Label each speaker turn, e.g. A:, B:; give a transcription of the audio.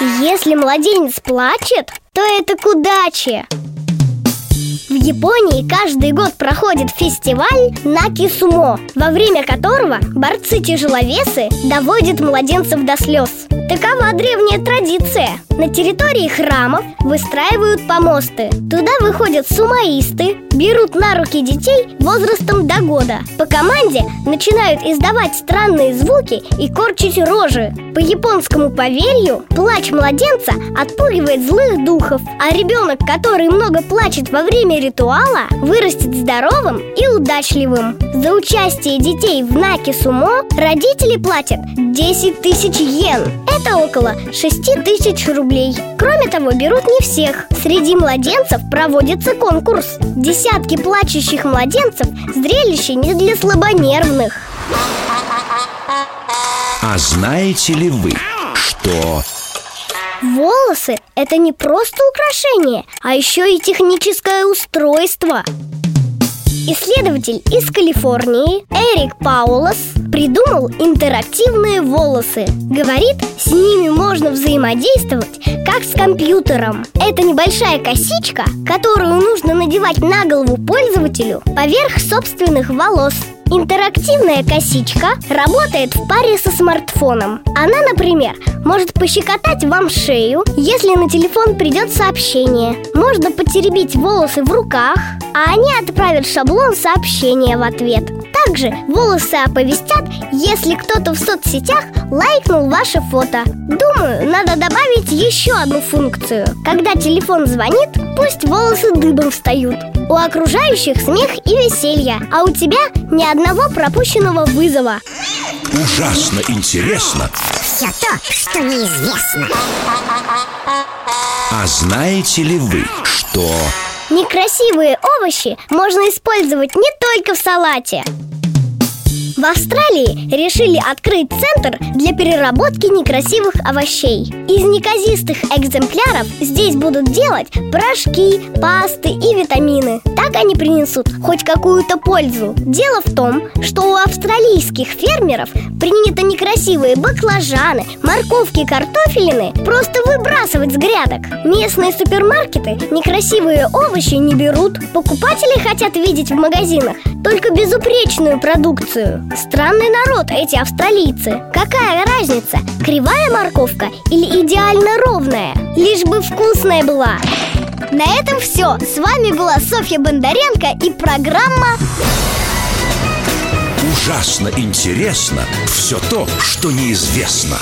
A: Если младенец плачет, то это к удаче в Японии каждый год проходит фестиваль Наки-Сумо, во время которого борцы-тяжеловесы доводят младенцев до слез. Такова древняя традиция. На территории храмов выстраивают помосты. Туда выходят сумоисты, берут на руки детей возрастом до года. По команде начинают издавать странные звуки и корчить рожи. По японскому поверью, плач младенца отпугивает злых духов, а ребенок, который много плачет во время ритуала, вырастет здоровым и удачливым. За участие детей в Наки Сумо родители платят 10 тысяч йен. Это около 6 тысяч рублей. Кроме того, берут не всех. Среди младенцев проводится конкурс. Десятки плачущих младенцев – зрелище не для слабонервных.
B: А знаете ли вы, что...
A: Волосы – это не просто украшение, а еще и техническое устройство – Исследователь из Калифорнии Эрик Паулос придумал интерактивные волосы. Говорит, с ними можно взаимодействовать, как с компьютером. Это небольшая косичка, которую нужно надевать на голову пользователю поверх собственных волос. Интерактивная косичка работает в паре со смартфоном. Она, например, может пощекотать вам шею, если на телефон придет сообщение. Можно потеребить волосы в руках, а они отправят шаблон сообщения в ответ. Также волосы оповестят, если кто-то в соцсетях лайкнул ваше фото. Думаю, надо добавить еще одну функцию. Когда телефон звонит, пусть волосы дыбом встают. У окружающих смех и веселье, а у тебя ни одного пропущенного вызова.
B: Ужасно интересно.
C: Все то, что неизвестно.
B: А знаете ли вы, что...
A: Некрасивые овощи можно использовать не только в салате. В Австралии решили открыть центр для переработки некрасивых овощей. Из неказистых экземпляров здесь будут делать порошки, пасты и витамины. Так они принесут хоть какую-то пользу. Дело в том, что у австралийских фермеров принято некрасивые баклажаны, морковки, картофелины просто выбрасывать с грядок. Местные супермаркеты некрасивые овощи не берут. Покупатели хотят видеть в магазинах только безупречную продукцию. Странный народ эти австралийцы. Какая разница, кривая морковка или идеально ровная? Лишь бы вкусная была. На этом все С вами была Софья Бондаренко и программа
B: Ужасно интересно все то, что неизвестно